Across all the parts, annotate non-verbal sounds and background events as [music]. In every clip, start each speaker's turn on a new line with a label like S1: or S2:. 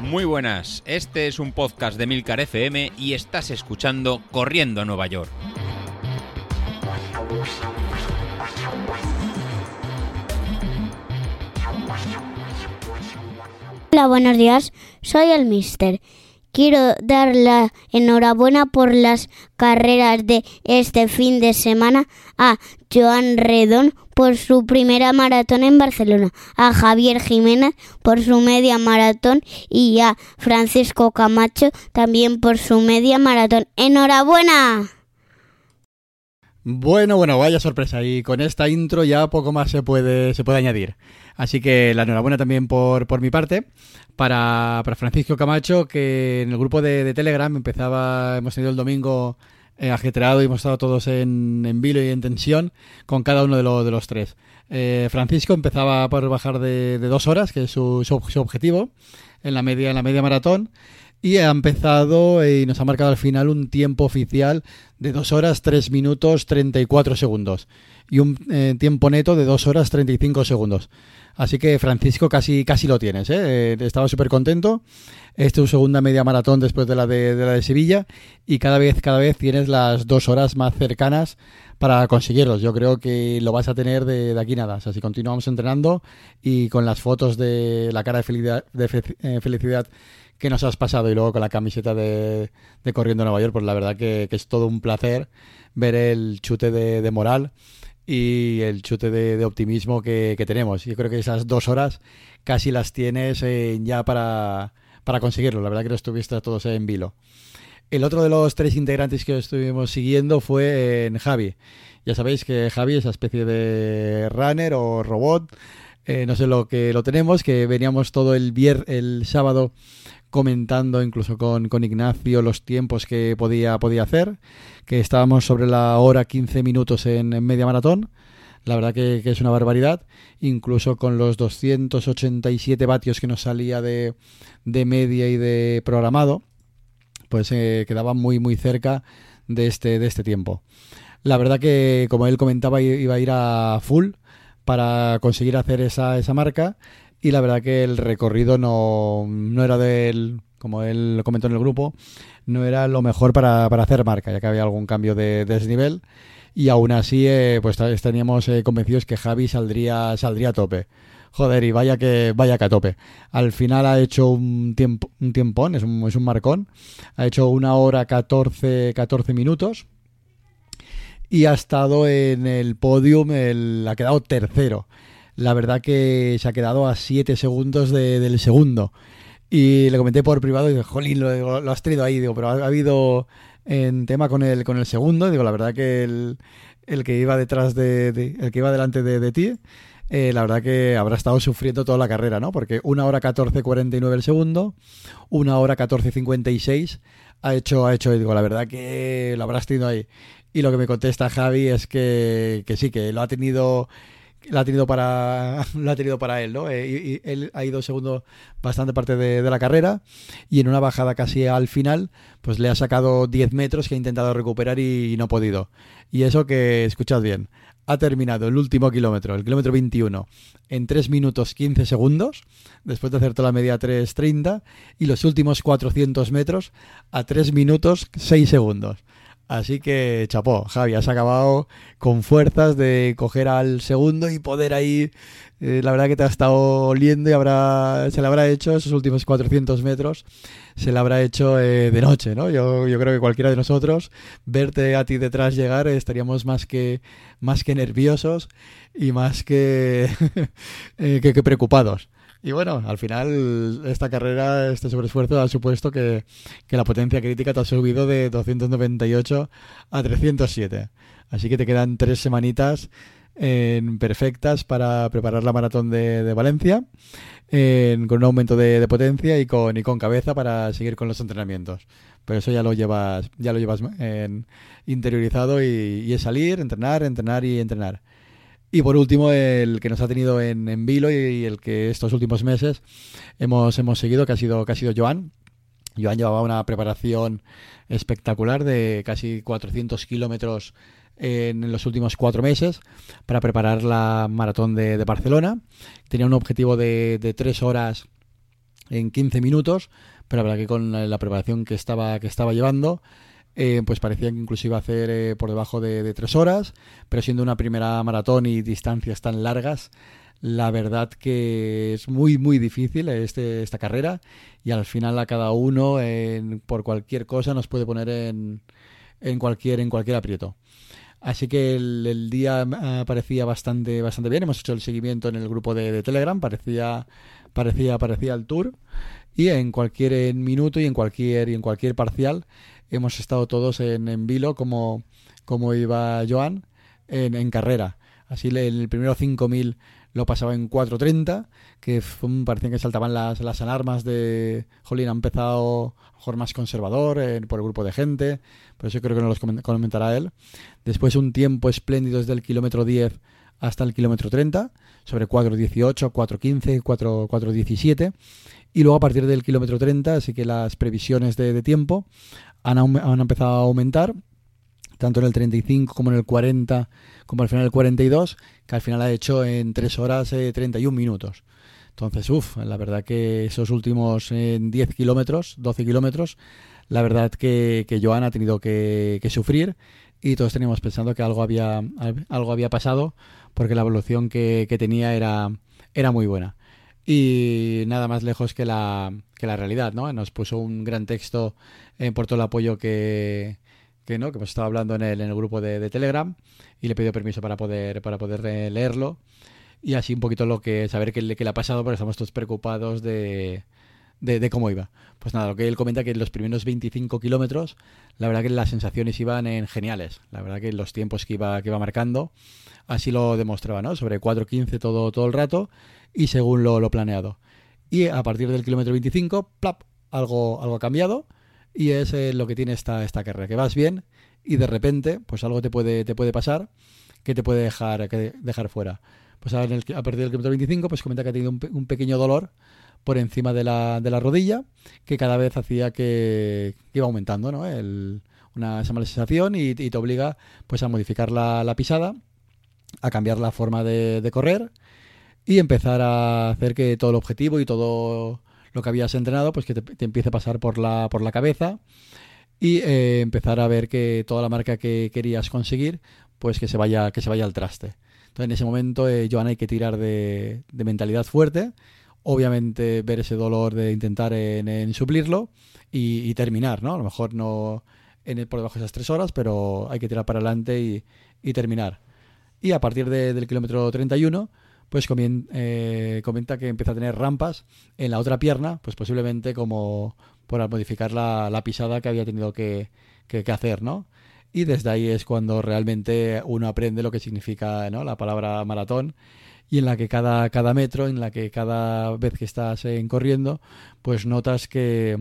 S1: Muy buenas, este es un podcast de Milcar FM y estás escuchando Corriendo a Nueva York.
S2: Hola, buenos días. Soy el Mister. Quiero dar la enhorabuena por las carreras de este fin de semana a Joan Redón por su primera maratón en Barcelona, a Javier Jiménez por su media maratón y a Francisco Camacho también por su media maratón. ¡Enhorabuena!
S3: Bueno, bueno, vaya sorpresa. Y con esta intro ya poco más se puede, se puede añadir. Así que la enhorabuena también por, por mi parte para, para Francisco Camacho, que en el grupo de, Telegram empezaba, hemos tenido el domingo eh, ajetreado y hemos estado todos en, en vilo y en tensión con cada uno de, de los tres. Eh, Francisco empezaba por bajar de, de, dos horas, que es su, su, objetivo, en la media, en la media maratón. Y ha empezado y nos ha marcado al final un tiempo oficial de 2 horas 3 minutos 34 segundos. Y un eh, tiempo neto de 2 horas 35 segundos. Así que Francisco casi, casi lo tienes, ¿eh? eh estaba súper contento. Esta es tu segunda media maratón después de la de, la de Sevilla y cada vez, cada vez tienes las dos horas más cercanas para conseguirlos. Yo creo que lo vas a tener de, de aquí nada. O sea, si continuamos entrenando y con las fotos de la cara de felicidad, de eh, felicidad que nos has pasado y luego con la camiseta de, Corriendo Nueva York, pues la verdad que, es todo un placer ver el chute de, moral y el chute de, optimismo que, tenemos. Yo creo que esas dos horas casi las tienes eh, ya para, para conseguirlo. La verdad que lo estuviste todos en vilo. El otro de los tres integrantes que estuvimos siguiendo fue en Javi. Ya sabéis que Javi es esa especie de runner o robot. Eh, no sé lo que lo tenemos, que veníamos todo el vier el sábado comentando incluso con, con, Ignacio los tiempos que podía, podía hacer, que estábamos sobre la hora 15 minutos en, media maratón. La verdad que, es una barbaridad, incluso con los 287 vatios que nos salía de, de media y de programado, pues eh, quedaba muy muy cerca de este, de este tiempo. La verdad que, como él comentaba, iba a ir a full para conseguir hacer esa, esa marca y la verdad que el recorrido no, no era del, como él comentó en el grupo, no era lo mejor para, para hacer marca, ya que había algún cambio de, desnivel y aún así eh, pues estaríamos eh, convencidos que Javi saldría, saldría a tope. Joder, y vaya que vaya que a tope. Al final ha hecho un tiempo un tiempón, es un, es un marcón. Ha hecho una hora 14, 14 minutos. Y ha estado en el podium, el, ha quedado tercero la verdad que se ha quedado a 7 segundos del segundo. Y le comenté por privado y dije, jolín, lo, has traído ahí, digo, pero ha, habido en tema con el, con el segundo, digo, la verdad que el, que iba detrás de, el que iba delante de, ti, eh, la verdad que habrá estado sufriendo toda la carrera, ¿no? Porque una hora 14.49 el segundo, una hora 14.56 ha hecho, ha hecho, digo, la verdad que lo habrás tenido ahí. Y lo que me contesta Javi es que, que sí, que lo ha tenido lo ha tenido para [laughs] lo ha tenido para él, ¿no? Eh, y, él ha ido segundo bastante parte de, la carrera y en una bajada casi al final, pues le ha sacado 10 metros que ha intentado recuperar y, no ha podido. Y eso que, escuchad bien, ha terminado el último kilómetro, el kilómetro 21, en 3 minutos 15 segundos, después de hacer toda la media 3.30, y los últimos 400 metros a 3 minutos 6 segundos. Así que, chapó, Javi, has acabado con fuerzas de coger al segundo y poder ahí, eh, la verdad que te ha estado oliendo y habrá, se le habrá hecho esos últimos 400 metros, se le habrá hecho eh, de noche, ¿no? Yo, yo creo que cualquiera de nosotros, verte a ti detrás llegar, estaríamos más que, más que nerviosos y más que, [laughs] eh, que preocupados. Y bueno, al final esta carrera, este sobreesfuerzo ha supuesto que, la potencia crítica te ha subido de 298 a 307. Así que te quedan tres semanitas en perfectas para preparar la maratón de, Valencia, con un aumento de, potencia y con, y con cabeza para seguir con los entrenamientos. Pero eso ya lo llevas, ya lo llevas en, interiorizado y, y es salir, entrenar, entrenar y entrenar. Y por último, el que nos ha tenido en, en vilo y, el que estos últimos meses hemos, hemos seguido, que ha sido, que ha sido Joan. Joan llevaba una preparación espectacular de casi 400 kilómetros en los últimos cuatro meses para preparar la maratón de, Barcelona. Tenía un objetivo de, de tres horas en 15 minutos, pero la que con la, preparación que estaba, que estaba llevando, eh, pues parecía que incluso iba a hacer eh, por debajo de, tres horas, pero siendo una primera maratón y distancias tan largas, la verdad que es muy muy difícil este, esta carrera y al final a cada uno por cualquier cosa nos puede poner en, en cualquier en cualquier aprieto. Así que el, día parecía bastante bastante bien. Hemos hecho el seguimiento en el grupo de, de Telegram, parecía parecía parecía el tour y en cualquier minuto y en cualquier y en cualquier parcial hemos estado todos en, en vilo como, como iba Joan en, en carrera. Así el primero 5000 lo pasaba en 4.30, que fue, parecía que saltaban las, las alarmas de, jolín, ha empezado mejor más conservador eh, por el grupo de gente, por eso creo que no los comentará él. Después un tiempo espléndido desde el kilómetro 10 hasta el kilómetro 30, sobre 4.18, 4.15, 4.17 y luego a partir del kilómetro 30, así que las previsiones de, tiempo han, empezado a aumentar, tanto en el 35 como en el 40, como al final el 42, que al final ha hecho en 3 horas 31 eh, minutos. Entonces, uff, la verdad que esos últimos 10 kilómetros, 12 kilómetros, la verdad que, que Joan ha tenido que, que, sufrir y todos teníamos pensando que algo había, algo había pasado porque la evolución que, que tenía era, era muy buena y nada más lejos que la, que la realidad, ¿no? Nos puso un gran texto eh, por todo el apoyo que, que, ¿no? que hemos estado hablando en el, en el grupo de, Telegram y le pidió permiso para poder, para poder leerlo y así un poquito lo que saber qué, le ha pasado porque estamos todos preocupados de, de, cómo iba. Pues nada, lo que él comenta que en los primeros 25 kilómetros, la verdad que las sensaciones iban en geniales. La verdad que los tiempos que iba, que iba marcando así lo demostraba, ¿no? Sobre 4.15 todo, todo el rato y según lo, lo planeado. Y a partir del kilómetro 25, plap, algo, algo ha cambiado y es eh, lo que tiene esta, esta carrera, que vas bien y de repente pues algo te puede, te puede pasar que te puede dejar, que dejar fuera. Pues a, partir del kilómetro 25 pues comenta que ha tenido un, pequeño dolor por encima de la, de la, rodilla que cada vez hacía que, iba aumentando ¿no? El, una, esa mala sensación y, te obliga pues a modificar la, la pisada, a cambiar la forma de, de correr y empezar a hacer que todo el objetivo y todo lo que habías entrenado, pues que te, empiece a pasar por la, por la cabeza y eh, empezar a ver que toda la marca que querías conseguir, pues que se vaya, que se vaya al traste. Entonces en ese momento, eh, hay que tirar de, de, mentalidad fuerte, obviamente ver ese dolor de intentar en, suplirlo y, terminar, ¿no? A lo mejor no en por debajo de esas tres horas, pero hay que tirar para adelante y, y terminar. Y a partir del kilómetro 31, pues eh, comenta que empieza a tener rampas en la otra pierna, pues posiblemente como por modificar la, pisada que había tenido que, hacer, ¿no? Y desde ahí es cuando realmente uno aprende lo que significa ¿no? la palabra maratón y en la que cada, cada metro, en la que cada vez que estás en corriendo, pues notas que,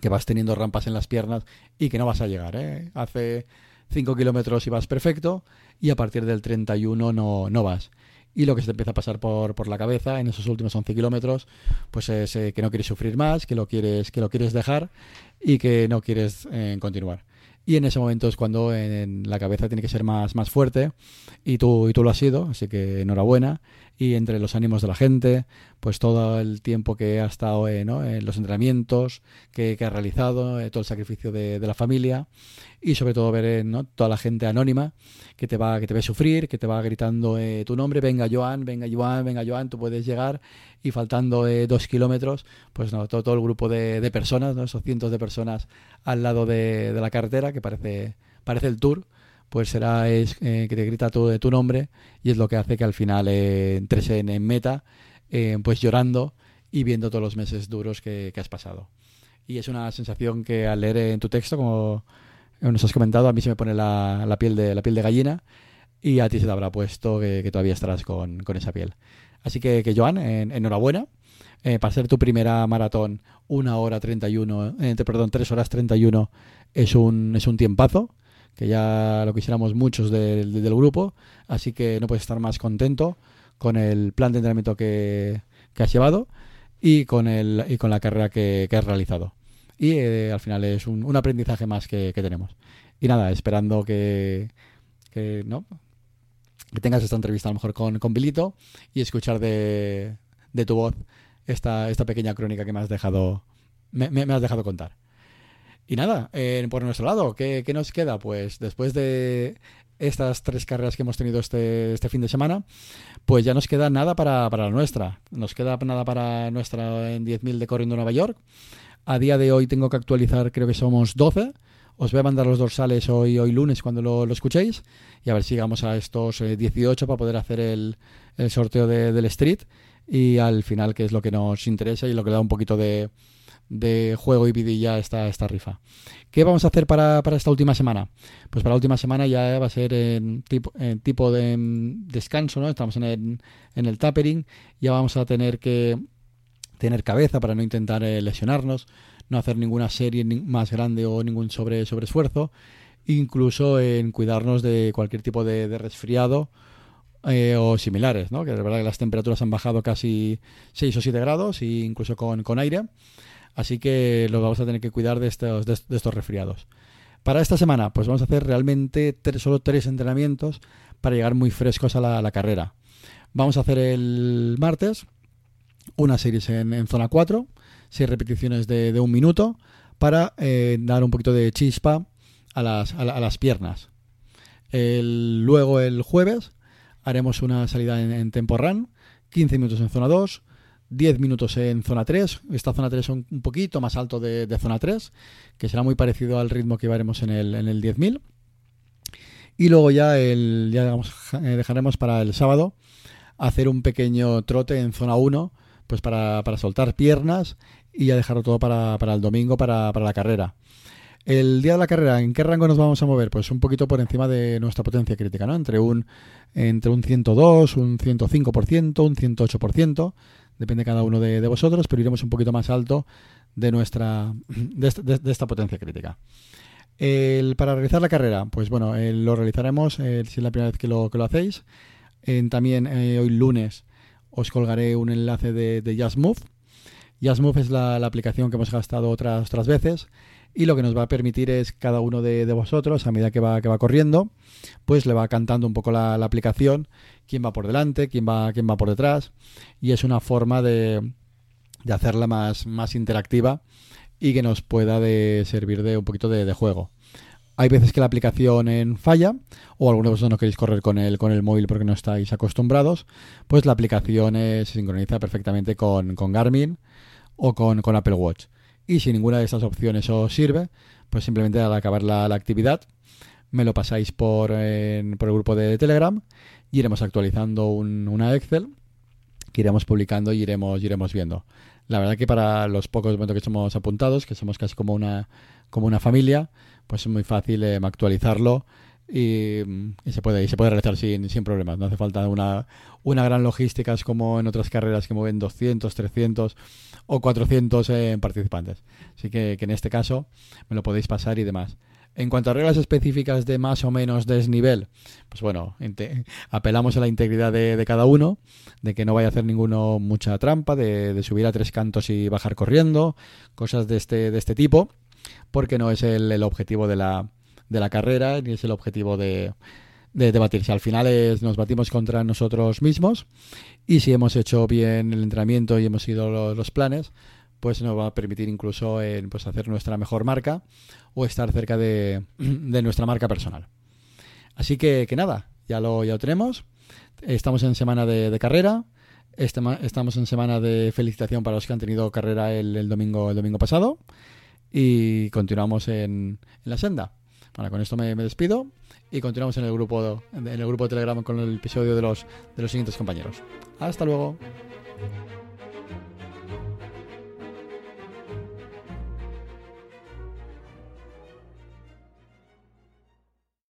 S3: que vas teniendo rampas en las piernas y que no vas a llegar. ¿eh? Hace 5 kilómetros y vas perfecto y a partir del 31 no, no vas y lo que se te empieza a pasar por, por la cabeza en esos últimos 11 kilómetros, pues es eh, que no quieres sufrir más, que lo quieres, que lo quieres dejar y que no quieres eh, continuar. Y en ese momento es cuando en, la cabeza tiene que ser más, más fuerte y tú, y tú lo has sido, así que enhorabuena. Y entre los ánimos de la gente, pues todo el tiempo que ha estado eh, en los entrenamientos que, que ha realizado, todo el sacrificio de, de, la familia y sobre todo ver ¿no? toda la gente anónima que te va que te ve sufrir, que te va gritando eh, tu nombre, venga Joan, venga Joan, venga Joan, tú puedes llegar y faltando eh, dos kilómetros, pues no, todo, todo el grupo de, de personas, ¿no? esos cientos de personas al lado de, de, la carretera, que parece, parece el tour, pues será es, eh, que te grita tu, tu nombre y es lo que hace que al final entres en, en meta, pues llorando y viendo todos los meses duros que, has pasado. Y es una sensación que al leer en tu texto, como nos has comentado, a mí se me pone la, la, piel, de, la piel de gallina y a ti se te habrá puesto que, todavía estarás con, esa piel. Así que, Joan, enhorabuena. Eh, para ser tu primera maratón, una hora 31, eh, perdón, tres horas 31 es un, es un tiempazo, que ya lo quisiéramos muchos del grupo, así que no puedes estar más contento con el plan de entrenamiento que, que has llevado y con, el, y con la carrera que, que has realizado y eh, al final es un, aprendizaje más que, tenemos. Y nada, esperando que, que no que tengas esta entrevista a lo mejor con, con Bilito y escuchar de, de tu voz esta, esta pequeña crónica que me has dejado me- me has dejado contar. Y nada, eh, por nuestro lado, ¿qué, nos queda? Pues después de estas tres carreras que hemos tenido este, este fin de semana, pues ya nos queda nada para, la nuestra. Nos queda nada para nuestra en 10.000 de Corriendo Nueva York. A día de hoy tengo que actualizar, creo que somos 12. Os voy a mandar los dorsales hoy, hoy lunes cuando lo, escuchéis. Y a ver si llegamos a estos eh, 18 para poder hacer el, sorteo de- del Street. Y al final, que es lo que nos interesa y lo que da un poquito de, de juego y vidilla esta, esta rifa. ¿Qué vamos a hacer para, para esta última semana? Pues para la última semana ya va a ser en tipo, en tipo de mm, descanso, ¿no? Estamos en el, en el tapering, ya vamos a tener que tener cabeza para no intentar eh, lesionarnos, no hacer ninguna serie más grande o ningún sobre sobreesfuerzo, incluso en cuidarnos de cualquier tipo de, resfriado eh, o similares, ¿no? Que de verdad que las temperaturas han bajado casi 6 o 7 grados, e incluso con, con aire. Así que los vamos a tener que cuidar de estos, de, estos resfriados. Para esta semana, pues vamos a hacer realmente tres, solo tres entrenamientos para llegar muy frescos a la, carrera. Vamos a hacer el martes una serie en, zona 4, seis repeticiones de, un minuto para eh, dar un poquito de chispa a las, a la- a las piernas. Luego el jueves haremos una salida en, en tempo run, 15 minutos en zona 2, 10 minutos en zona 3. Esta zona 3 es un, poquito más alto de, de zona 3, que será muy parecido al ritmo que llevaremos en el, en el 10.000. Y luego ya, el, ya digamos, eh, dejaremos para el sábado hacer un pequeño trote en zona 1, pues para, para soltar piernas y ya dejarlo todo para, para el domingo, para, para la carrera. El día de la carrera, ¿en qué rango nos vamos a mover? Pues un poquito por encima de nuestra potencia crítica, ¿no? Entre un, entre un 102, un 105%, un 108%, depende cada uno de, vosotros, pero iremos un poquito más alto de nuestra de, esta- potencia crítica. Para realizar la carrera, pues bueno, eh, lo realizaremos eh, si es la primera vez que lo, hacéis. También eh, hoy lunes os colgaré un enlace de, de. JazzMove es la, la aplicación que hemos gastado otras, otras veces y lo que nos va a permitir es cada uno de, vosotros, a medida que va, que va corriendo, pues le va cantando un poco la, aplicación, quién va por delante, quién va, quién va por detrás y es una forma de, hacerla más, interactiva y que nos pueda servir de un poquito de, juego. Hay veces que la aplicación en falla o algunos de vosotros no queréis correr con el, móvil porque no estáis acostumbrados, pues la aplicación eh, se sincroniza perfectamente con, Garmin o con Apple Watch. Y si ninguna de estas opciones os sirve, pues simplemente al acabar la, actividad me lo pasáis por, en- por el grupo de Telegram y iremos actualizando un- una Excel que iremos publicando y iremos, iremos viendo. La verdad que para los pocos momentos que somos apuntados, que somos casi como una, como una familia, pues es muy fácil eh, actualizarlo y, y se puede y se puede realizar sin, sin problemas. No hace falta una, una gran logística es como en otras carreras que mueven 200, 300 o 400 eh, participantes. Así que, que en este caso me lo podéis pasar y demás. En cuanto a reglas específicas de más o menos desnivel, pues bueno, [laughs] apelamos a la integridad de, de cada uno, de que no vaya a hacer ninguno mucha trampa, de, de subir a tres cantos y bajar corriendo, cosas de este, de este tipo, porque no es el, el objetivo de la, de la carrera, ni es el objetivo de, de, de batirse. Al final es, nos batimos contra nosotros mismos y si hemos hecho bien el entrenamiento y hemos seguido los, planes, pues nos va a permitir incluso eh, pues hacer nuestra mejor marca o estar cerca de, [clears throat] de nuestra marca personal. Así que, que nada, ya lo, ya lo tenemos. Estamos en semana de, carrera. Estamos en semana de felicitación para los que han tenido carrera el, el domingo, el domingo pasado. Y continuamos en, en la senda. Bueno, con esto me, despido y continuamos en el grupo en el grupo de Telegram con el episodio de los de los siguientes compañeros. Hasta luego.